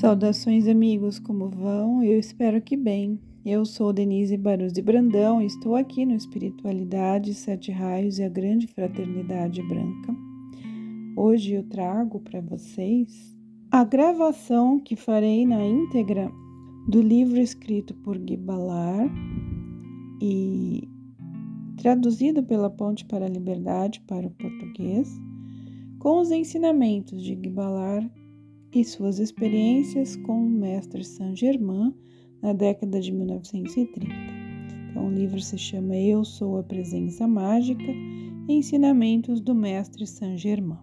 Saudações, amigos, como vão? Eu espero que bem. Eu sou Denise Barus de Brandão e estou aqui no Espiritualidade, Sete Raios e a Grande Fraternidade Branca. Hoje eu trago para vocês a gravação que farei na íntegra do livro escrito por Guy Ballard e traduzido pela Ponte para a Liberdade para o português, com os ensinamentos de Guy Ballard e suas experiências com o mestre Saint-Germain na década de 1930. Então, o livro se chama Eu Sou a Presença Mágica Ensinamentos do Mestre Saint-Germain.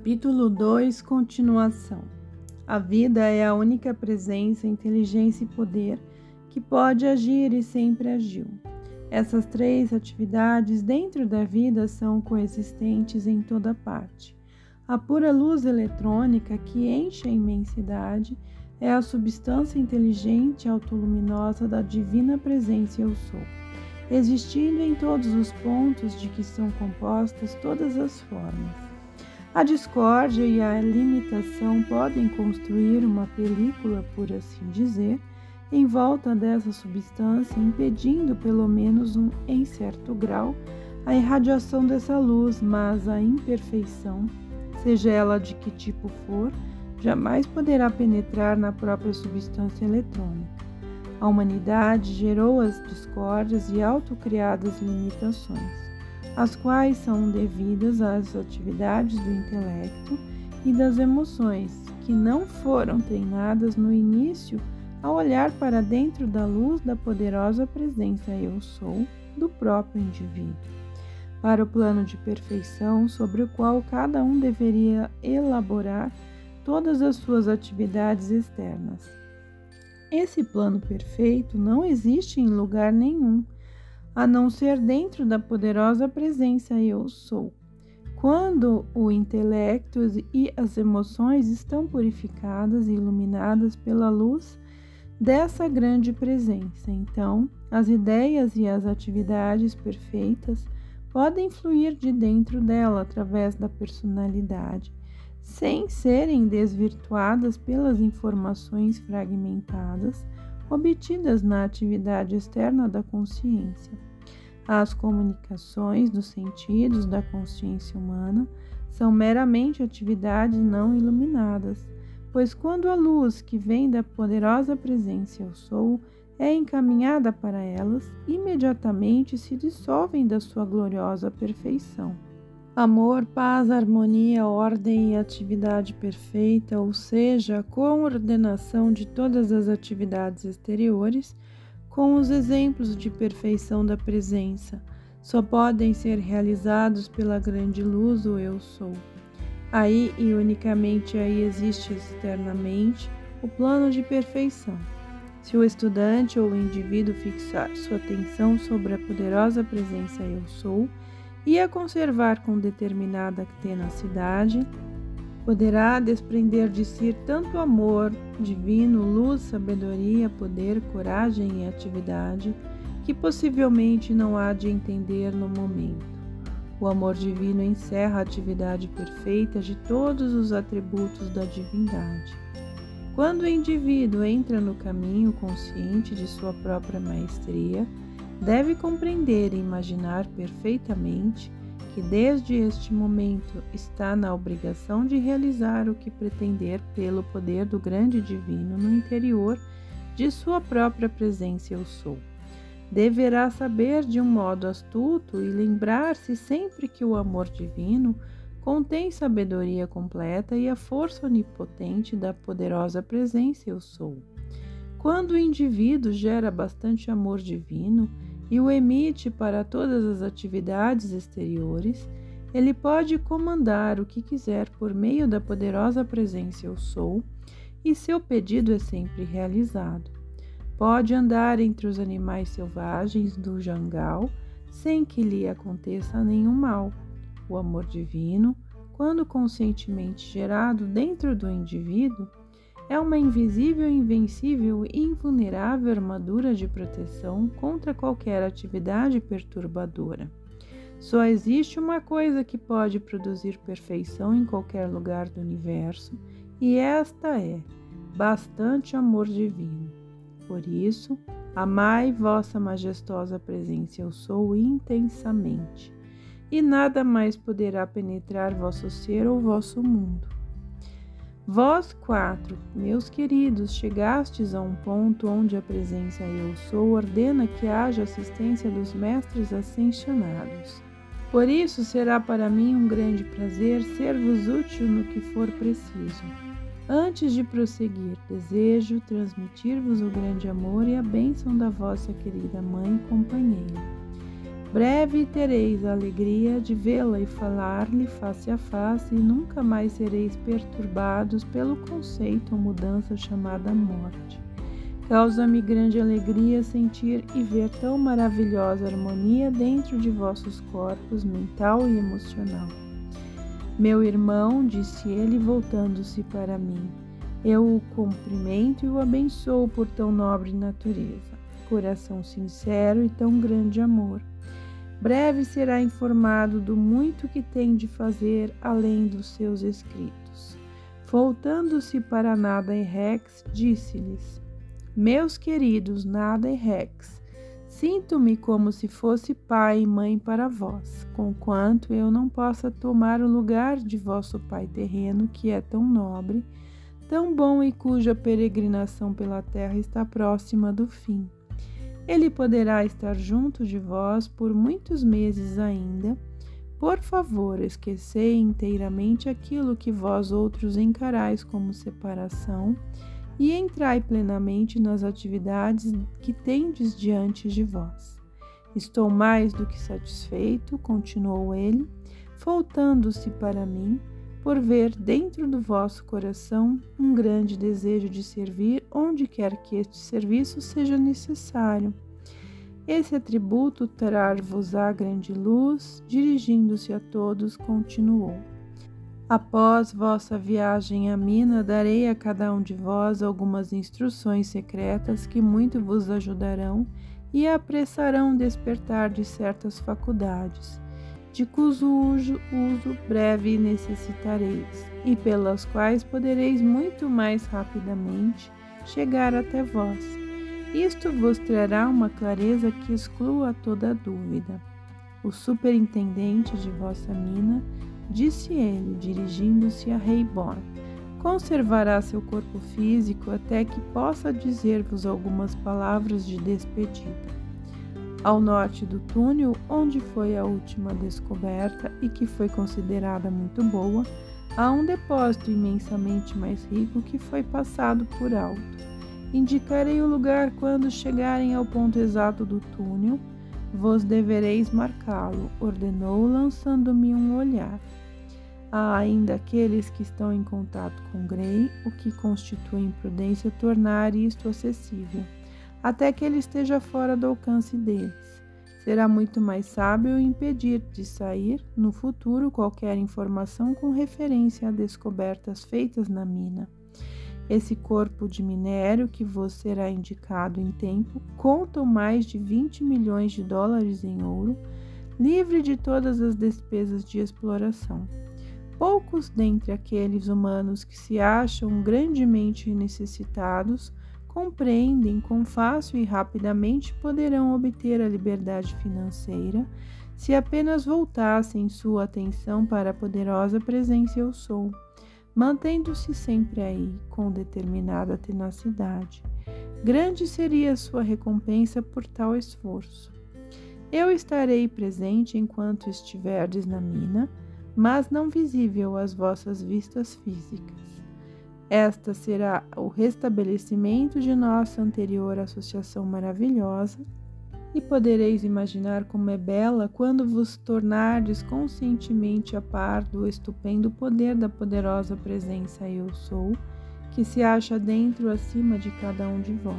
Capítulo 2 Continuação A vida é a única presença, inteligência e poder que pode agir e sempre agiu. Essas três atividades dentro da vida são coexistentes em toda parte. A pura luz eletrônica que enche a imensidade é a substância inteligente autoluminosa da divina presença Eu Sou, existindo em todos os pontos de que são compostas todas as formas. A discórdia e a limitação podem construir uma película, por assim dizer, em volta dessa substância, impedindo, pelo menos um, em certo grau, a irradiação dessa luz, mas a imperfeição, seja ela de que tipo for, jamais poderá penetrar na própria substância eletrônica. A humanidade gerou as discórdias e autocriadas limitações as quais são devidas às atividades do intelecto e das emoções, que não foram treinadas no início a olhar para dentro da luz da poderosa presença Eu Sou do próprio indivíduo, para o plano de perfeição sobre o qual cada um deveria elaborar todas as suas atividades externas. Esse plano perfeito não existe em lugar nenhum a não ser dentro da poderosa presença Eu Sou. Quando o intelecto e as emoções estão purificadas e iluminadas pela luz dessa grande presença, então as ideias e as atividades perfeitas podem fluir de dentro dela através da personalidade, sem serem desvirtuadas pelas informações fragmentadas obtidas na atividade externa da consciência. As comunicações dos sentidos da consciência humana são meramente atividades não iluminadas, pois quando a luz que vem da poderosa presença Eu Sou é encaminhada para elas, imediatamente se dissolvem da sua gloriosa perfeição. Amor, paz, harmonia, ordem e atividade perfeita, ou seja, a coordenação de todas as atividades exteriores, com os exemplos de perfeição da presença, só podem ser realizados pela grande luz o Eu Sou. Aí e unicamente aí existe externamente o plano de perfeição. Se o estudante ou o indivíduo fixar sua atenção sobre a poderosa presença Eu Sou, e a conservar com determinada tenacidade, poderá desprender de si tanto amor divino, luz, sabedoria, poder, coragem e atividade, que possivelmente não há de entender no momento. O amor divino encerra a atividade perfeita de todos os atributos da divindade. Quando o indivíduo entra no caminho consciente de sua própria maestria, deve compreender e imaginar perfeitamente que desde este momento está na obrigação de realizar o que pretender pelo poder do grande divino no interior de sua própria presença eu sou. Deverá saber de um modo astuto e lembrar-se sempre que o amor divino contém sabedoria completa e a força onipotente da poderosa presença eu sou. Quando o indivíduo gera bastante amor divino, e o emite para todas as atividades exteriores, ele pode comandar o que quiser por meio da poderosa presença Eu Sou, e seu pedido é sempre realizado. Pode andar entre os animais selvagens do jangal sem que lhe aconteça nenhum mal. O amor divino, quando conscientemente gerado dentro do indivíduo, é uma invisível, invencível e invulnerável armadura de proteção contra qualquer atividade perturbadora. Só existe uma coisa que pode produzir perfeição em qualquer lugar do universo, e esta é bastante amor divino. Por isso, amai vossa majestosa presença, eu sou intensamente, e nada mais poderá penetrar vosso ser ou vosso mundo. Vós quatro, meus queridos, chegastes a um ponto onde a presença Eu Sou ordena que haja assistência dos mestres ascensionados. Por isso será para mim um grande prazer ser-vos útil no que for preciso. Antes de prosseguir, desejo transmitir-vos o grande amor e a bênção da vossa querida mãe e companheira. Breve tereis a alegria de vê-la e falar-lhe face a face, e nunca mais sereis perturbados pelo conceito ou mudança chamada morte. Causa-me grande alegria sentir e ver tão maravilhosa harmonia dentro de vossos corpos mental e emocional. Meu irmão, disse ele, voltando-se para mim, eu o cumprimento e o abençoo por tão nobre natureza, coração sincero e tão grande amor breve será informado do muito que tem de fazer além dos seus escritos. Voltando-se para Nada e Rex, disse-lhes: Meus queridos Nada e Rex, sinto-me como se fosse pai e mãe para vós, conquanto eu não possa tomar o lugar de vosso pai terreno, que é tão nobre, tão bom e cuja peregrinação pela terra está próxima do fim. Ele poderá estar junto de vós por muitos meses ainda. Por favor, esquecei inteiramente aquilo que vós outros encarais como separação e entrai plenamente nas atividades que tendes diante de vós. Estou mais do que satisfeito, continuou ele, voltando-se para mim, por ver dentro do vosso coração um grande desejo de servir onde quer que este serviço seja necessário. Esse atributo trará-vos-á grande luz, dirigindo-se a todos, continuou. Após vossa viagem à mina, darei a cada um de vós algumas instruções secretas que muito vos ajudarão e apressarão despertar de certas faculdades de cujo uso, uso breve necessitareis, e pelas quais podereis muito mais rapidamente chegar até vós. Isto vos trará uma clareza que exclua toda dúvida. O superintendente de vossa mina, disse ele, dirigindo-se a Reibor, conservará seu corpo físico até que possa dizer-vos algumas palavras de despedida. Ao norte do túnel, onde foi a última descoberta e que foi considerada muito boa, há um depósito imensamente mais rico que foi passado por alto. Indicarei o lugar quando chegarem ao ponto exato do túnel. Vos devereis marcá-lo, ordenou, lançando-me um olhar. Há ainda aqueles que estão em contato com Grey, o que constitui imprudência tornar isto acessível até que ele esteja fora do alcance deles. Será muito mais sábio impedir de sair no futuro qualquer informação com referência a descobertas feitas na mina. Esse corpo de minério que vos será indicado em tempo conta mais de 20 milhões de dólares em ouro, livre de todas as despesas de exploração. Poucos dentre aqueles humanos que se acham grandemente necessitados compreendem quão fácil e rapidamente poderão obter a liberdade financeira se apenas voltassem sua atenção para a poderosa presença eu sou, mantendo-se sempre aí com determinada tenacidade. Grande seria sua recompensa por tal esforço. Eu estarei presente enquanto estiverdes na mina, mas não visível às vossas vistas físicas. Esta será o restabelecimento de nossa anterior associação maravilhosa, e podereis imaginar como é bela quando vos tornardes conscientemente a par do estupendo poder da poderosa presença Eu Sou, que se acha dentro acima de cada um de vós.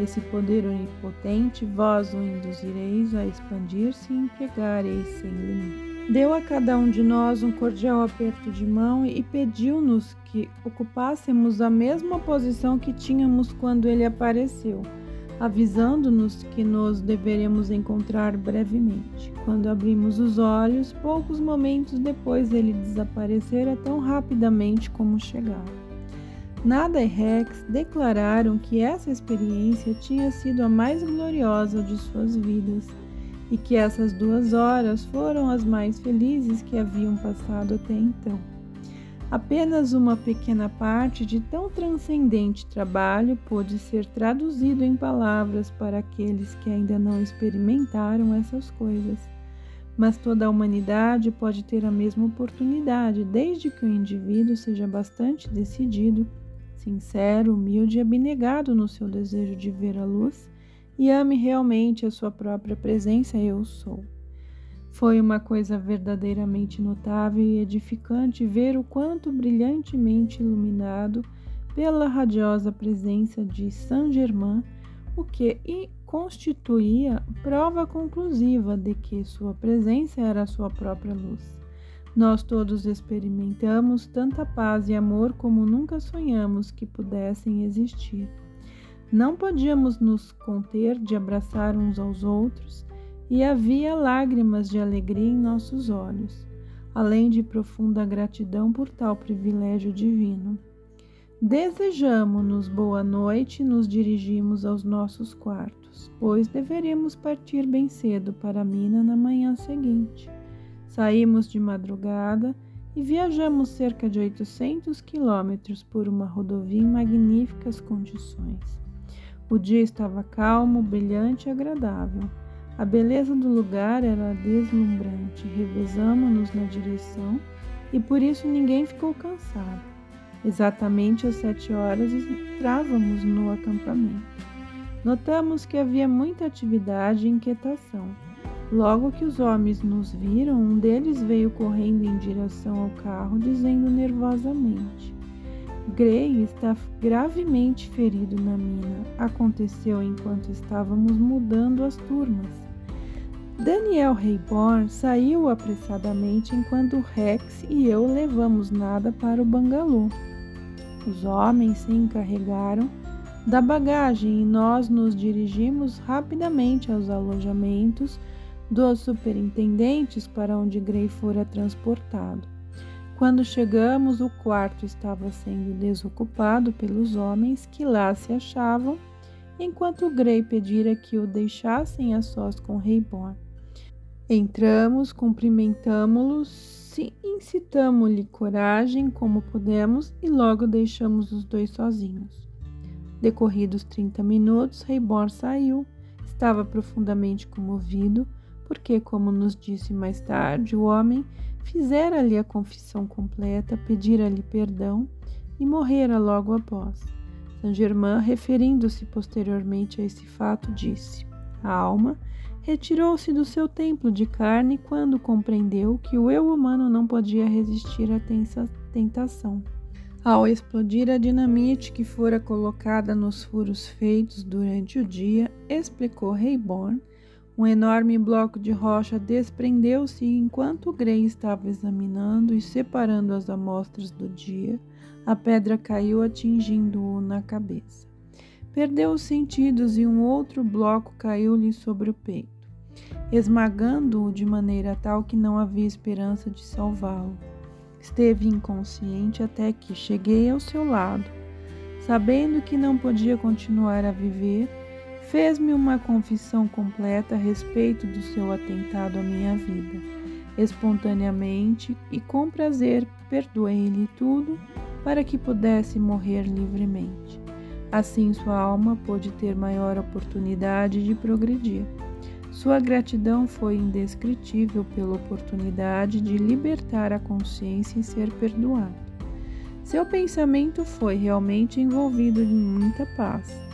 Esse poder onipotente vós o induzireis a expandir-se e empregareis sem limite. Deu a cada um de nós um cordial aperto de mão e pediu-nos que ocupássemos a mesma posição que tínhamos quando ele apareceu, avisando-nos que nos deveremos encontrar brevemente. Quando abrimos os olhos, poucos momentos depois ele desaparecera tão rapidamente como chegara. Nada e Rex declararam que essa experiência tinha sido a mais gloriosa de suas vidas e que essas duas horas foram as mais felizes que haviam passado até então. Apenas uma pequena parte de tão transcendente trabalho pôde ser traduzido em palavras para aqueles que ainda não experimentaram essas coisas. Mas toda a humanidade pode ter a mesma oportunidade, desde que o indivíduo seja bastante decidido, sincero, humilde e abnegado no seu desejo de ver a luz e ame realmente a sua própria presença, eu sou. Foi uma coisa verdadeiramente notável e edificante ver o quanto brilhantemente iluminado pela radiosa presença de Saint-Germain, o que constituía prova conclusiva de que sua presença era a sua própria luz. Nós todos experimentamos tanta paz e amor como nunca sonhamos que pudessem existir. Não podíamos nos conter de abraçar uns aos outros e havia lágrimas de alegria em nossos olhos, além de profunda gratidão por tal privilégio divino. Desejamos-nos boa noite e nos dirigimos aos nossos quartos, pois deveríamos partir bem cedo para mina na manhã seguinte. Saímos de madrugada e viajamos cerca de 800 quilômetros por uma rodovia em magníficas condições. O dia estava calmo, brilhante e agradável. A beleza do lugar era deslumbrante. Revezamos-nos na direção e por isso ninguém ficou cansado. Exatamente às sete horas entrávamos no acampamento. Notamos que havia muita atividade e inquietação. Logo que os homens nos viram, um deles veio correndo em direção ao carro, dizendo nervosamente: Gray está gravemente ferido na mina. Aconteceu enquanto estávamos mudando as turmas. Daniel Rayborn saiu apressadamente enquanto Rex e eu levamos nada para o bangalô. Os homens se encarregaram da bagagem e nós nos dirigimos rapidamente aos alojamentos dos superintendentes para onde Gray fora transportado. Quando chegamos, o quarto estava sendo desocupado pelos homens que lá se achavam, enquanto Grey pedira que o deixassem a sós com Reborn. Entramos, cumprimentámo-los, incitamo-lhe coragem como pudemos e logo deixamos os dois sozinhos. Decorridos 30 minutos, Reborn saiu. Estava profundamente comovido, porque, como nos disse mais tarde, o homem fizera-lhe a confissão completa, pedira-lhe perdão e morrera logo após. Saint-Germain, referindo-se posteriormente a esse fato, disse: A alma retirou-se do seu templo de carne quando compreendeu que o eu humano não podia resistir à tentação. Ao explodir a dinamite que fora colocada nos furos feitos durante o dia, explicou Reborn, um enorme bloco de rocha desprendeu-se enquanto Gray estava examinando e separando as amostras do dia. A pedra caiu atingindo-o na cabeça. Perdeu os sentidos e um outro bloco caiu-lhe sobre o peito, esmagando-o de maneira tal que não havia esperança de salvá-lo. Esteve inconsciente até que cheguei ao seu lado. Sabendo que não podia continuar a viver, fez-me uma confissão completa a respeito do seu atentado à minha vida. Espontaneamente e com prazer perdoei-lhe tudo para que pudesse morrer livremente. Assim sua alma pôde ter maior oportunidade de progredir. Sua gratidão foi indescritível pela oportunidade de libertar a consciência e ser perdoado. Seu pensamento foi realmente envolvido em muita paz.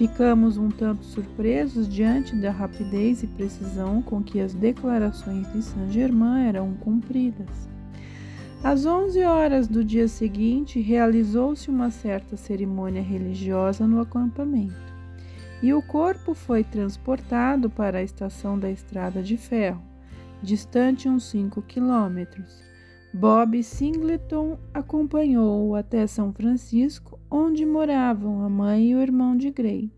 Ficamos um tanto surpresos diante da rapidez e precisão com que as declarações de Saint-Germain eram cumpridas. Às 11 horas do dia seguinte, realizou-se uma certa cerimônia religiosa no acampamento, e o corpo foi transportado para a estação da estrada de ferro. distante uns 5 quilômetros. Bob Singleton acompanhou-o até São Francisco, onde moravam a mãe e o irmão de Gray.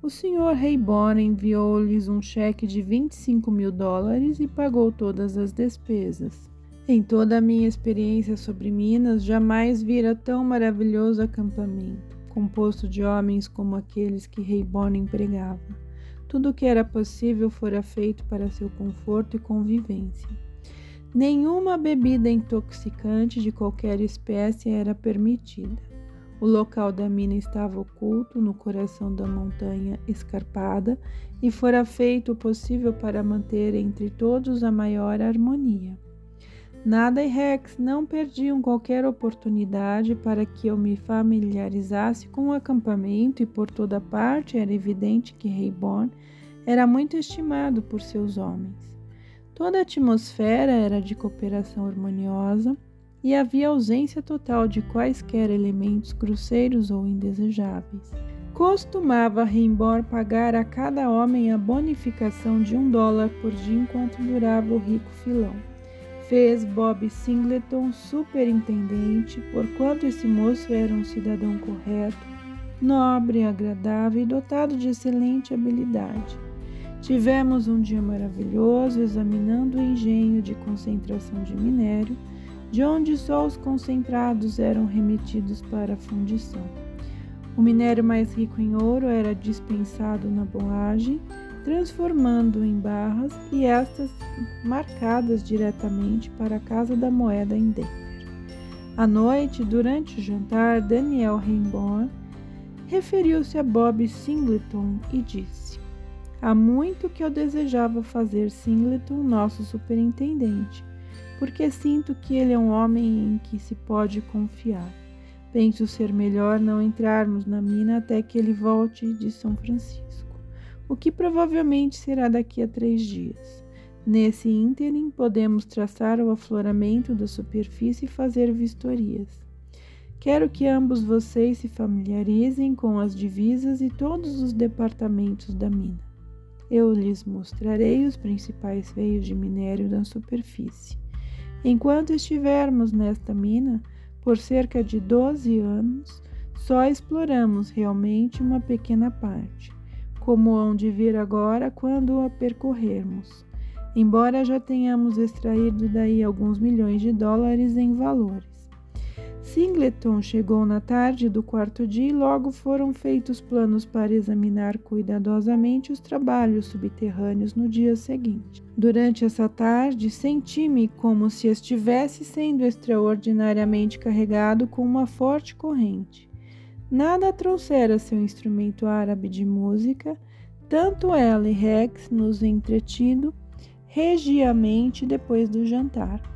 O Sr. Rayborn enviou-lhes um cheque de 25 mil dólares e pagou todas as despesas. Em toda a minha experiência sobre Minas, jamais vira tão maravilhoso acampamento, composto de homens como aqueles que Rayborn empregava. Tudo o que era possível fora feito para seu conforto e convivência. Nenhuma bebida intoxicante de qualquer espécie era permitida. O local da mina estava oculto no coração da montanha escarpada e fora feito o possível para manter entre todos a maior harmonia. Nada e Rex não perdiam qualquer oportunidade para que eu me familiarizasse com o acampamento e por toda parte era evidente que Rayborn era muito estimado por seus homens. Toda a atmosfera era de cooperação harmoniosa e havia ausência total de quaisquer elementos grosseiros ou indesejáveis. Costumava Rimbor pagar a cada homem a bonificação de um dólar por dia enquanto durava o rico filão. Fez Bob Singleton superintendente, porquanto esse moço era um cidadão correto, nobre, agradável e dotado de excelente habilidade. Tivemos um dia maravilhoso examinando o engenho de concentração de minério, de onde só os concentrados eram remetidos para a fundição. O minério mais rico em ouro era dispensado na boagem, transformando em barras e estas marcadas diretamente para a Casa da Moeda em Denver. À noite, durante o jantar, Daniel Rainbourne referiu-se a Bob Singleton e disse: Há muito que eu desejava fazer Singleton nosso superintendente, porque sinto que ele é um homem em que se pode confiar. Penso ser melhor não entrarmos na mina até que ele volte de São Francisco, o que provavelmente será daqui a três dias. Nesse ínterim, podemos traçar o afloramento da superfície e fazer vistorias. Quero que ambos vocês se familiarizem com as divisas e todos os departamentos da mina. Eu lhes mostrarei os principais veios de minério da superfície. Enquanto estivermos nesta mina, por cerca de 12 anos, só exploramos realmente uma pequena parte, como hão de vir agora quando a percorrermos, embora já tenhamos extraído daí alguns milhões de dólares em valores. Singleton chegou na tarde do quarto dia e logo foram feitos planos para examinar cuidadosamente os trabalhos subterrâneos no dia seguinte. Durante essa tarde, senti-me como se estivesse sendo extraordinariamente carregado com uma forte corrente. Nada trouxera seu instrumento árabe de música, tanto ela e Rex nos entretido regiamente depois do jantar.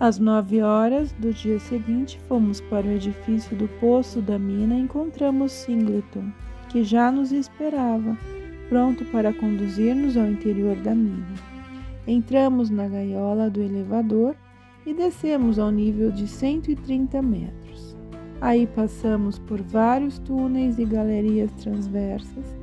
Às nove horas do dia seguinte, fomos para o edifício do poço da mina e encontramos Singleton, que já nos esperava, pronto para conduzir-nos ao interior da mina. Entramos na gaiola do elevador e descemos ao nível de 130 metros. Aí passamos por vários túneis e galerias transversas.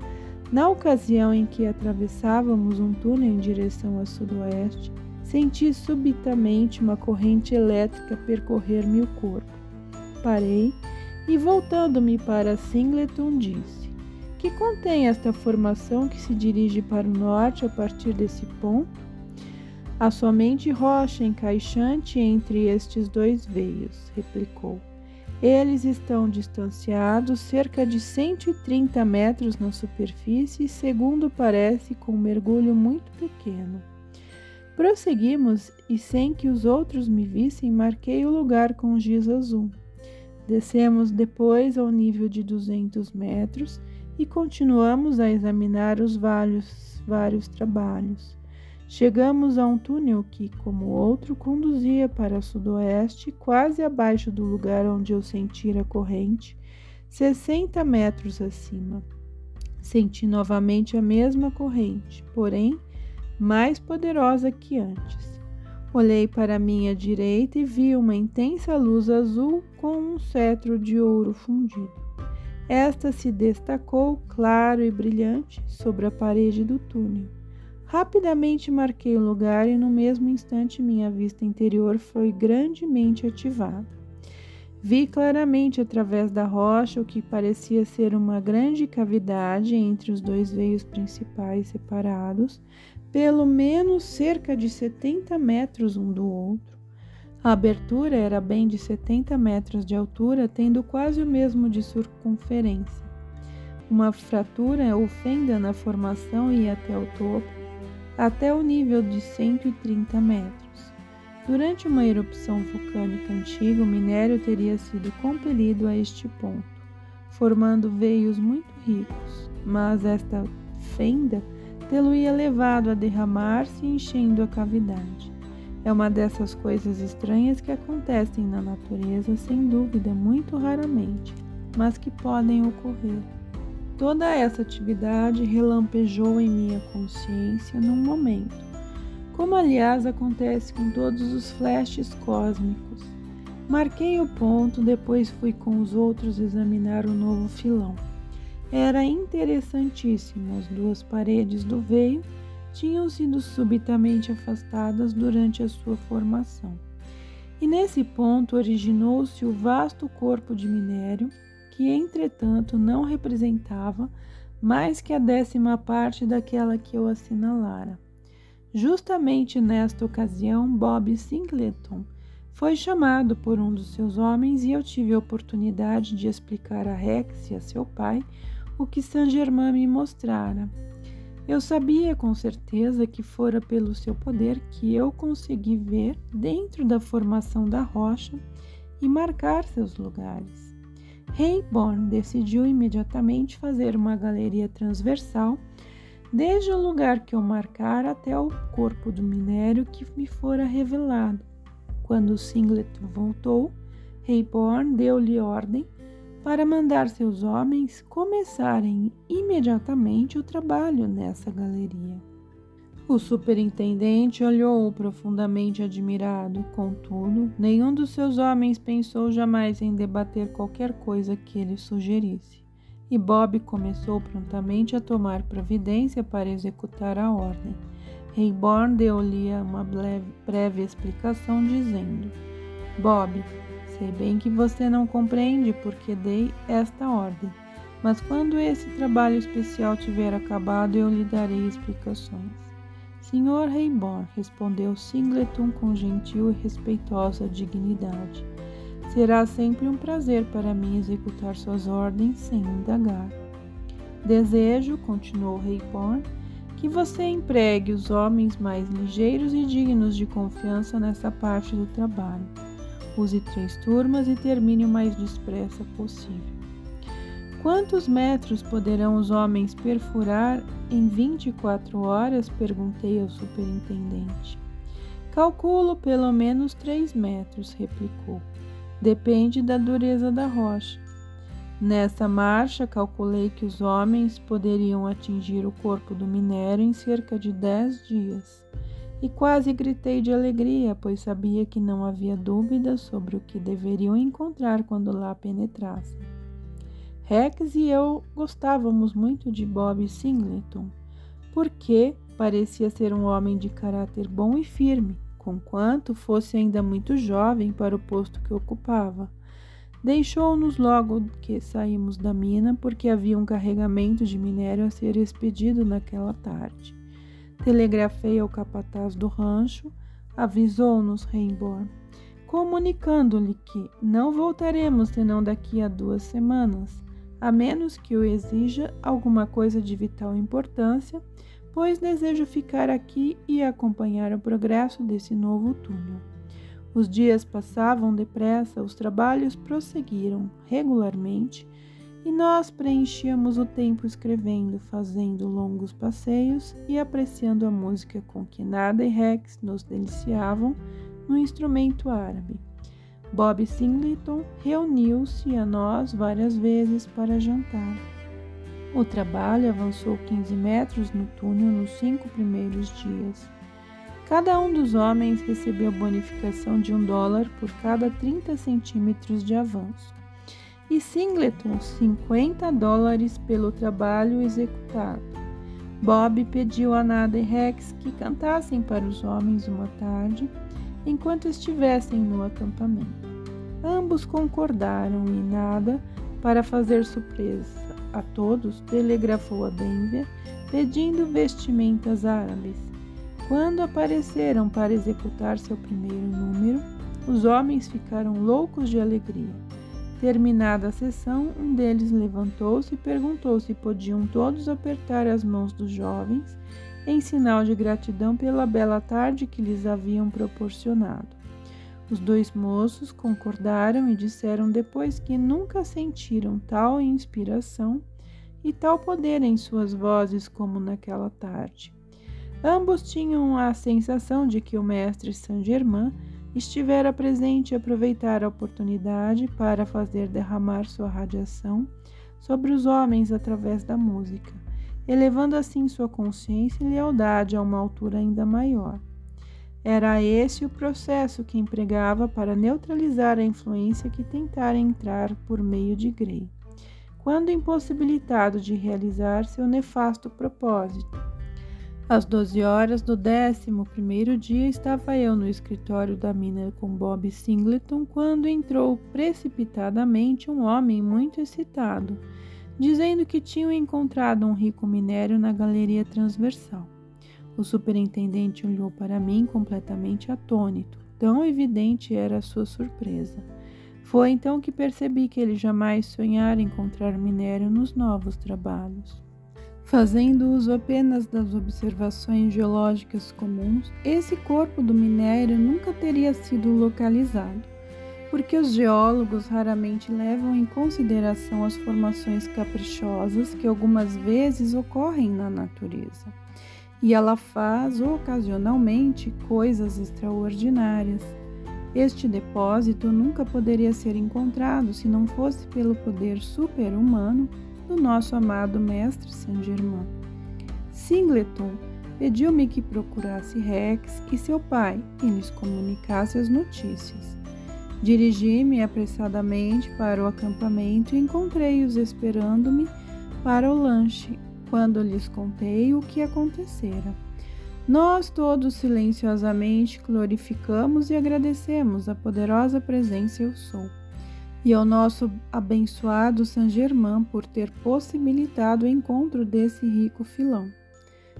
Na ocasião em que atravessávamos um túnel em direção a sudoeste, Senti subitamente uma corrente elétrica percorrer-me o corpo. Parei e, voltando-me para Singleton, disse: Que contém esta formação que se dirige para o norte a partir desse ponto? Há somente rocha encaixante entre estes dois veios, replicou. Eles estão distanciados cerca de 130 metros na superfície, segundo parece, com um mergulho muito pequeno. Prosseguimos e, sem que os outros me vissem, marquei o lugar com giz azul. Descemos depois ao nível de 200 metros e continuamos a examinar os vários, vários trabalhos. Chegamos a um túnel que, como outro, conduzia para sudoeste, quase abaixo do lugar onde eu sentira a corrente, 60 metros acima. Senti novamente a mesma corrente, porém mais poderosa que antes. Olhei para minha direita e vi uma intensa luz azul com um cetro de ouro fundido. Esta se destacou claro e brilhante sobre a parede do túnel. Rapidamente marquei o lugar e no mesmo instante minha vista interior foi grandemente ativada. Vi claramente através da rocha o que parecia ser uma grande cavidade entre os dois veios principais separados, pelo menos cerca de 70 metros um do outro. A abertura era bem de 70 metros de altura, tendo quase o mesmo de circunferência. Uma fratura ou fenda na formação ia até o topo, até o nível de 130 metros. Durante uma erupção vulcânica antiga, o minério teria sido compelido a este ponto, formando veios muito ricos, mas esta fenda tê-lo-ia levado a derramar-se enchendo a cavidade. É uma dessas coisas estranhas que acontecem na natureza, sem dúvida, muito raramente, mas que podem ocorrer. Toda essa atividade relampejou em minha consciência num momento, como aliás acontece com todos os flashes cósmicos. Marquei o ponto, depois fui com os outros examinar o novo filão. Era interessantíssimo, as duas paredes do veio tinham sido subitamente afastadas durante a sua formação. E nesse ponto originou-se o vasto corpo de minério, que entretanto não representava mais que a décima parte daquela que eu assinalara. Justamente nesta ocasião, Bob Singleton foi chamado por um dos seus homens e eu tive a oportunidade de explicar a Rex e a seu pai o que Saint-Germain me mostrara. Eu sabia com certeza que fora pelo seu poder que eu consegui ver dentro da formação da rocha e marcar seus lugares. Rayborn decidiu imediatamente fazer uma galeria transversal desde o lugar que eu marcara até o corpo do minério que me fora revelado. Quando Singleton voltou, Rayborn deu-lhe ordem para mandar seus homens começarem imediatamente o trabalho nessa galeria. O superintendente olhou-o profundamente admirado, contudo, nenhum dos seus homens pensou jamais em debater qualquer coisa que ele sugerisse, e Bob começou prontamente a tomar providência para executar a ordem. Rayborn deu-lhe uma breve, explicação, dizendo: Bob, Sei bem que você não compreende porque dei esta ordem, mas quando esse trabalho especial tiver acabado, eu lhe darei explicações. Senhor Reibor, respondeu Singleton com gentil e respeitosa dignidade. Será sempre um prazer para mim executar suas ordens sem indagar. Desejo, continuou Reibor, que você empregue os homens mais ligeiros e dignos de confiança nessa parte do trabalho. Use três turmas e termine o mais depressa possível. Quantos metros poderão os homens perfurar em 24 horas? perguntei ao superintendente. Calculo pelo menos três metros, replicou. Depende da dureza da rocha. Nessa marcha, calculei que os homens poderiam atingir o corpo do minério em cerca de dez dias e quase gritei de alegria, pois sabia que não havia dúvida sobre o que deveriam encontrar quando lá penetrassem. Rex e eu gostávamos muito de Bob Singleton, porque parecia ser um homem de caráter bom e firme, conquanto fosse ainda muito jovem para o posto que ocupava. Deixou-nos logo que saímos da mina, porque havia um carregamento de minério a ser expedido naquela tarde. Telegrafei ao capataz do rancho, avisou-nos Rainbow, comunicando-lhe que não voltaremos senão daqui a duas semanas, a menos que o exija alguma coisa de vital importância, pois desejo ficar aqui e acompanhar o progresso desse novo túnel. Os dias passavam depressa, os trabalhos prosseguiram regularmente e nós preenchíamos o tempo escrevendo, fazendo longos passeios e apreciando a música com que Nada e Rex nos deliciavam no instrumento árabe. Bob Singleton reuniu-se a nós várias vezes para jantar. O trabalho avançou 15 metros no túnel nos cinco primeiros dias. Cada um dos homens recebeu bonificação de um dólar por cada 30 centímetros de avanço e Singleton 50 dólares pelo trabalho executado. Bob pediu a Nada e Rex que cantassem para os homens uma tarde enquanto estivessem no acampamento. Ambos concordaram e Nada, para fazer surpresa a todos, telegrafou a Denver pedindo vestimentas árabes. Quando apareceram para executar seu primeiro número, os homens ficaram loucos de alegria. Terminada a sessão, um deles levantou-se e perguntou se podiam todos apertar as mãos dos jovens em sinal de gratidão pela bela tarde que lhes haviam proporcionado. Os dois moços concordaram e disseram depois que nunca sentiram tal inspiração e tal poder em suas vozes como naquela tarde. Ambos tinham a sensação de que o mestre Saint-Germain estivera presente e aproveitar a oportunidade para fazer derramar sua radiação sobre os homens através da música, elevando assim sua consciência e lealdade a uma altura ainda maior. Era esse o processo que empregava para neutralizar a influência que tentara entrar por meio de Grey, quando impossibilitado de realizar seu nefasto propósito. Às doze horas do décimo primeiro dia estava eu no escritório da mina com Bob Singleton quando entrou precipitadamente um homem muito excitado, dizendo que tinham encontrado um rico minério na galeria transversal. O superintendente olhou para mim completamente atônito. Tão evidente era a sua surpresa. Foi então que percebi que ele jamais sonhara encontrar minério nos novos trabalhos. Fazendo uso apenas das observações geológicas comuns, esse corpo do minério nunca teria sido localizado, porque os geólogos raramente levam em consideração as formações caprichosas que algumas vezes ocorrem na natureza e ela faz ocasionalmente coisas extraordinárias. Este depósito nunca poderia ser encontrado se não fosse pelo poder super-humano do nosso amado mestre Saint-Germain. Singleton pediu-me que procurasse Rex e seu pai e lhes comunicasse as notícias. Dirigi-me apressadamente para o acampamento e encontrei-os esperando-me para o lanche quando lhes contei o que acontecera. Nós todos silenciosamente glorificamos e agradecemos a poderosa presença eu sou, e ao nosso abençoado Saint Germain por ter possibilitado o encontro desse rico filão.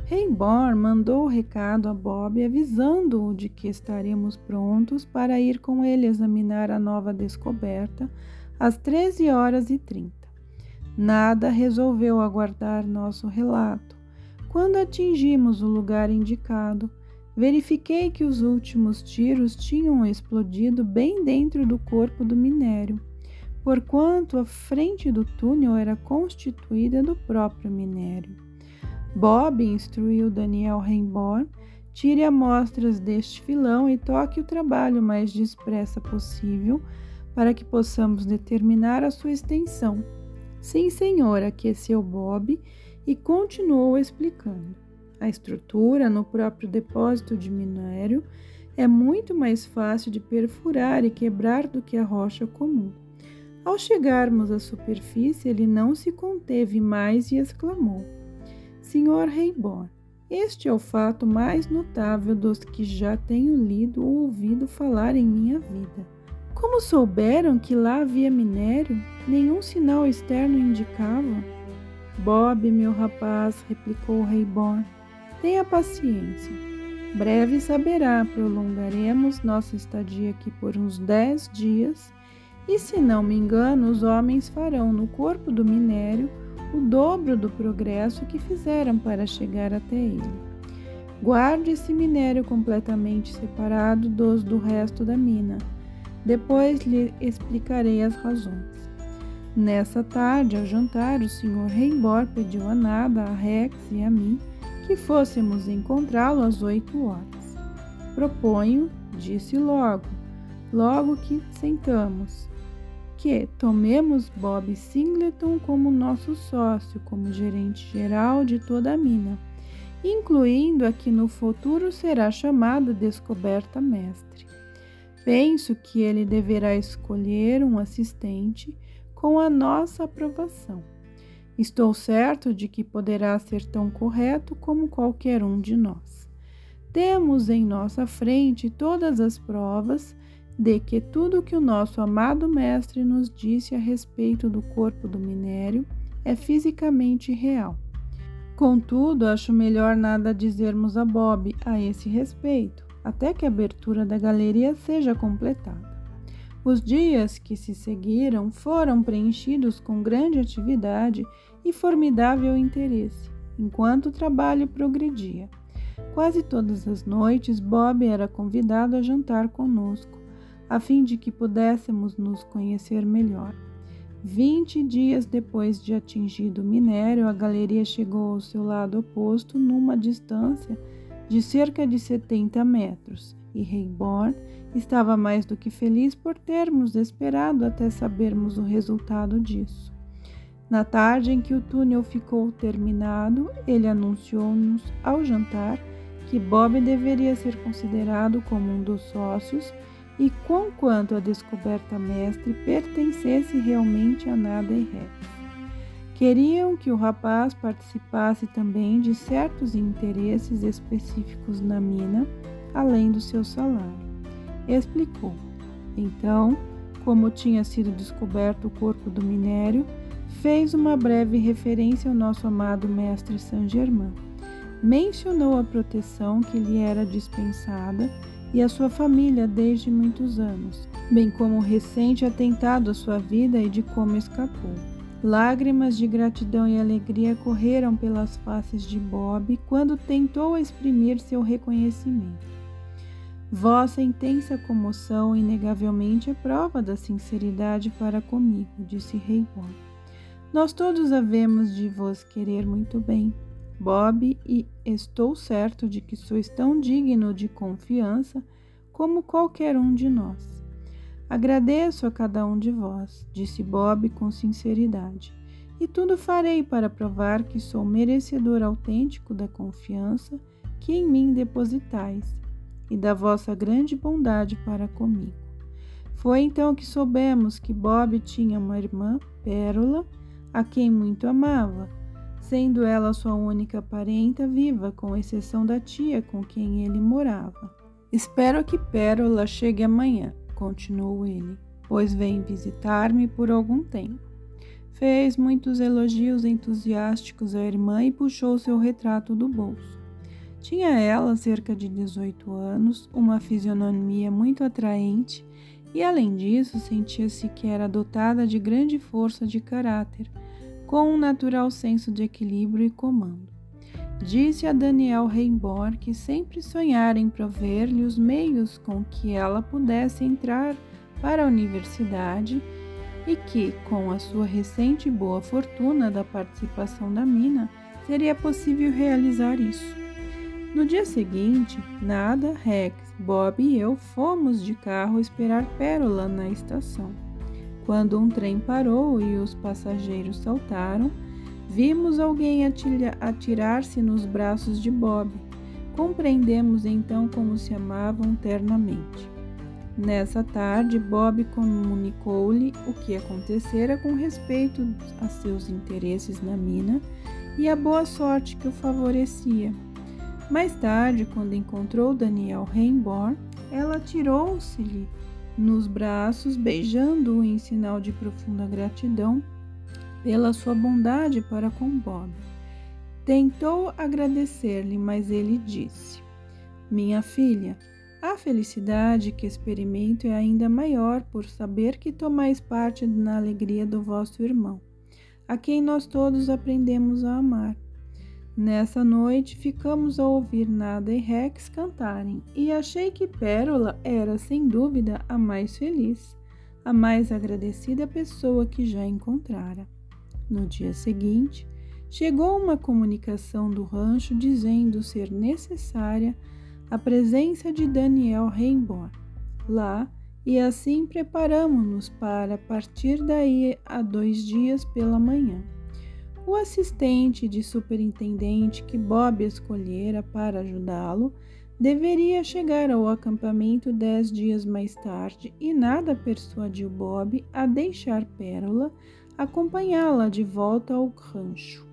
Reimborn mandou o recado a Bob avisando-o de que estaremos prontos para ir com ele examinar a nova descoberta às 13 horas e 30. Nada resolveu aguardar nosso relato. Quando atingimos o lugar indicado, verifiquei que os últimos tiros tinham explodido bem dentro do corpo do minério, porquanto a frente do túnel era constituída do próprio minério. Bob instruiu Daniel Rainborn tire amostras deste filão e toque o trabalho mais depressa possível para que possamos determinar a sua extensão Sim, senhor, aqueceu Bob e continuou explicando. A estrutura no próprio depósito de minério é muito mais fácil de perfurar e quebrar do que a rocha comum. Ao chegarmos à superfície, ele não se conteve mais e exclamou: Senhor Reibor, este é o fato mais notável dos que já tenho lido ou ouvido falar em minha vida. Como souberam que lá havia minério? Nenhum sinal externo indicava. Bob, meu rapaz, replicou Reborn, tenha paciência. Breve saberá, prolongaremos nossa estadia aqui por uns dez dias, e se não me engano, os homens farão no corpo do minério o dobro do progresso que fizeram para chegar até ele. Guarde esse minério completamente separado dos do resto da mina depois lhe explicarei as razões. Nessa tarde, ao jantar, o Sr. Reimbor pediu a Nada, a Rex e a mim que fôssemos encontrá-lo às oito horas. Proponho, disse logo, logo que sentamos, que tomemos Bob Singleton como nosso sócio, como gerente geral de toda a mina, incluindo a que no futuro será chamada Descoberta Mestre. Penso que ele deverá escolher um assistente com a nossa aprovação. Estou certo de que poderá ser tão correto como qualquer um de nós. Temos em nossa frente todas as provas de que tudo que o nosso amado Mestre nos disse a respeito do corpo do minério é fisicamente real. Contudo, acho melhor nada dizermos a Bob a esse respeito, até que a abertura da galeria seja completada. Os dias que se seguiram foram preenchidos com grande atividade e formidável interesse, enquanto o trabalho progredia. Quase todas as noites, Bob era convidado a jantar conosco, a fim de que pudéssemos nos conhecer melhor. Vinte dias depois de atingido o minério, a galeria chegou ao seu lado oposto, numa distância de cerca de 70 metros, e Reborn estava mais do que feliz por termos esperado até sabermos o resultado disso. Na tarde em que o túnel ficou terminado, ele anunciou-nos ao jantar que Bob deveria ser considerado como um dos sócios e conquanto a descoberta mestre pertencesse realmente a nada e reto. Queriam que o rapaz participasse também de certos interesses específicos na mina, além do seu salário. Explicou. Então, como tinha sido descoberto o corpo do minério, fez uma breve referência ao nosso amado mestre Saint-Germain. Mencionou a proteção que lhe era dispensada e a sua família desde muitos anos, bem como o recente atentado à sua vida e de como escapou. Lágrimas de gratidão e alegria correram pelas faces de Bob quando tentou exprimir seu reconhecimento. Vossa intensa comoção inegavelmente é prova da sinceridade para comigo, disse Rei Bob. Nós todos havemos de vos querer muito bem, Bob, e estou certo de que sois tão digno de confiança como qualquer um de nós. Agradeço a cada um de vós, disse Bob com sinceridade, e tudo farei para provar que sou merecedor autêntico da confiança que em mim depositais e da vossa grande bondade para comigo. Foi então que soubemos que Bob tinha uma irmã, Pérola, a quem muito amava sendo ela sua única parenta viva, com exceção da tia com quem ele morava. Espero que Pérola chegue amanhã, continuou ele, pois vem visitar-me por algum tempo. Fez muitos elogios entusiásticos à irmã e puxou seu retrato do bolso. Tinha ela cerca de 18 anos, uma fisionomia muito atraente e, além disso, sentia-se que era dotada de grande força de caráter com um natural senso de equilíbrio e comando. Disse a Daniel Reimbor que sempre sonhara em prover-lhe os meios com que ela pudesse entrar para a universidade e que, com a sua recente boa fortuna da participação da mina, seria possível realizar isso. No dia seguinte, Nada, Rex, Bob e eu fomos de carro esperar Pérola na estação. Quando um trem parou e os passageiros saltaram, vimos alguém atirar-se nos braços de Bob. Compreendemos então como se amavam ternamente. Nessa tarde, Bob comunicou-lhe o que acontecera com respeito a seus interesses na mina e a boa sorte que o favorecia. Mais tarde, quando encontrou Daniel Rainborn, ela tirou-se-lhe nos braços, beijando-o em sinal de profunda gratidão pela sua bondade para com Bob. Tentou agradecer-lhe, mas ele disse: Minha filha, a felicidade que experimento é ainda maior por saber que tomais parte na alegria do vosso irmão, a quem nós todos aprendemos a amar. Nessa noite ficamos a ouvir Nada e Rex cantarem e achei que Pérola era sem dúvida a mais feliz, a mais agradecida pessoa que já encontrara. No dia seguinte, chegou uma comunicação do rancho dizendo ser necessária a presença de Daniel Rainbow lá e assim preparamos-nos para partir daí a dois dias pela manhã. O assistente de superintendente que Bob escolhera para ajudá-lo deveria chegar ao acampamento dez dias mais tarde e nada persuadiu Bob a deixar Pérola acompanhá-la de volta ao rancho,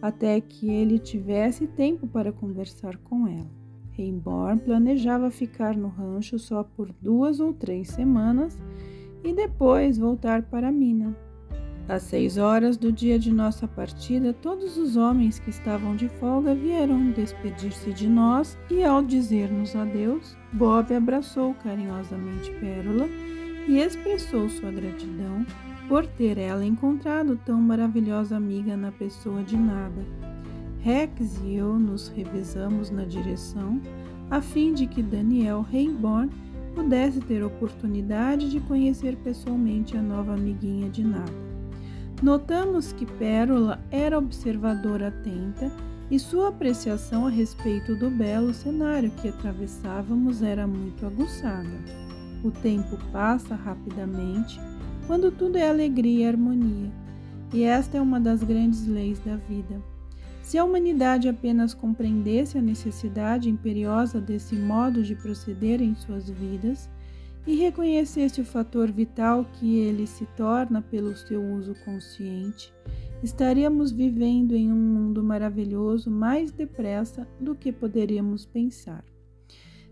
até que ele tivesse tempo para conversar com ela. Rainborn planejava ficar no rancho só por duas ou três semanas e depois voltar para a mina. Às seis horas do dia de nossa partida, todos os homens que estavam de folga vieram despedir-se de nós e, ao dizer-nos adeus, Bob abraçou carinhosamente Pérola e expressou sua gratidão por ter ela encontrado tão maravilhosa amiga na pessoa de Nada. Rex e eu nos revezamos na direção a fim de que Daniel Rayborn pudesse ter oportunidade de conhecer pessoalmente a nova amiguinha de Nada. Notamos que Pérola era observadora atenta e sua apreciação a respeito do belo cenário que atravessávamos era muito aguçada. O tempo passa rapidamente quando tudo é alegria e harmonia, e esta é uma das grandes leis da vida. Se a humanidade apenas compreendesse a necessidade imperiosa desse modo de proceder em suas vidas, e reconhecesse o fator vital que ele se torna pelo seu uso consciente, estaríamos vivendo em um mundo maravilhoso mais depressa do que poderíamos pensar.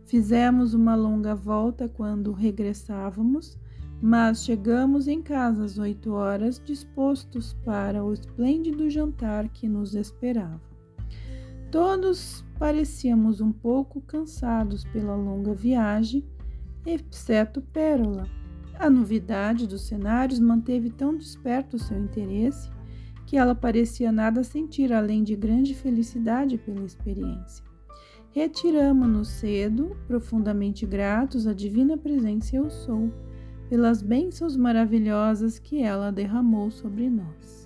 Fizemos uma longa volta quando regressávamos, mas chegamos em casa às oito horas, dispostos para o esplêndido jantar que nos esperava. Todos parecíamos um pouco cansados pela longa viagem exceto Pérola. A novidade dos cenários manteve tão desperto seu interesse que ela parecia nada sentir além de grande felicidade pela experiência. Retiramo-nos cedo, profundamente gratos à divina presença eu sou, pelas bênçãos maravilhosas que ela derramou sobre nós.